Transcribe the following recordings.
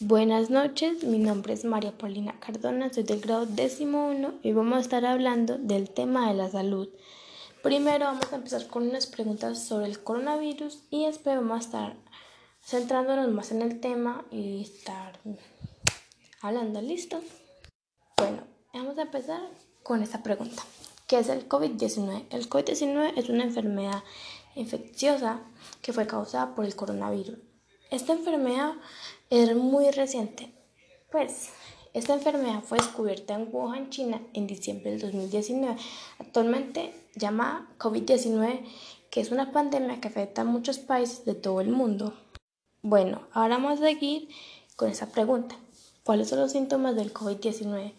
Buenas noches, mi nombre es María Paulina Cardona, soy del grado décimo uno y vamos a estar hablando del tema de la salud. Primero vamos a empezar con unas preguntas sobre el coronavirus y después vamos a estar centrándonos más en el tema y estar hablando, ¿listo? Bueno, vamos a empezar con esta pregunta. ¿Qué es el COVID-19? El COVID-19 es una enfermedad infecciosa que fue causada por el coronavirus. Esta enfermedad es muy reciente, pues esta enfermedad fue descubierta en Wuhan, China, en diciembre del 2019, actualmente llamada COVID-19, que es una pandemia que afecta a muchos países de todo el mundo. Bueno, ahora vamos a seguir con esa pregunta. ¿Cuáles son los síntomas del COVID-19?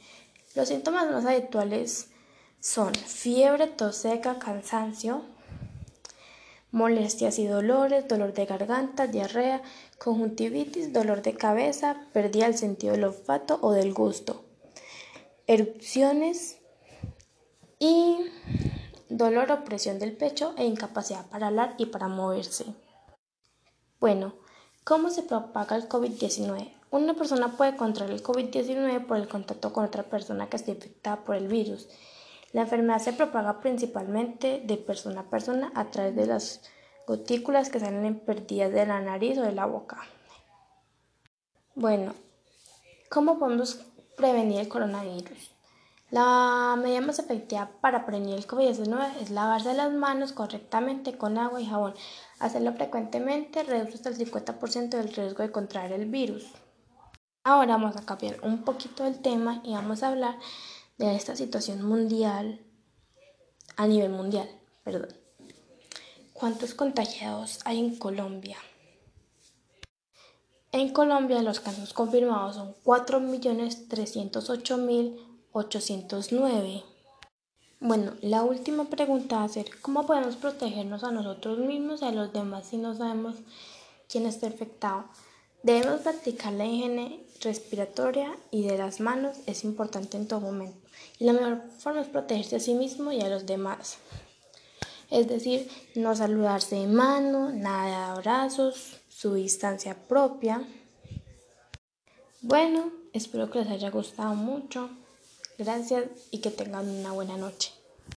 Los síntomas más habituales son fiebre, tos seca, cansancio, molestias y dolores, dolor de garganta, diarrea, conjuntivitis, dolor de cabeza, pérdida del sentido del olfato o del gusto, erupciones y dolor o presión del pecho e incapacidad para hablar y para moverse. Bueno, ¿cómo se propaga el COVID-19? Una persona puede contraer el COVID-19 por el contacto con otra persona que esté infectada por el virus. La enfermedad se propaga principalmente de persona a persona a través de las gotículas que salen perdidas de la nariz o de la boca. Bueno, ¿cómo podemos prevenir el coronavirus? La medida más efectiva para prevenir el COVID-19 es lavarse las manos correctamente con agua y jabón. Hacerlo frecuentemente reduce hasta el 50% del riesgo de contraer el virus. Ahora vamos a cambiar un poquito el tema y vamos a hablar de esta situación mundial, a nivel mundial, perdón. ¿Cuántos contagiados hay en Colombia? En Colombia los casos confirmados son 4.308.809. Bueno, la última pregunta va a ser, ¿cómo podemos protegernos a nosotros mismos y a los demás si no sabemos quién está infectado? Debemos practicar la higiene respiratoria y de las manos, es importante en todo momento. Y la mejor forma es protegerse a sí mismo y a los demás. Es decir, no saludarse de mano, nada de abrazos, su distancia propia. Bueno, espero que les haya gustado mucho. Gracias y que tengan una buena noche.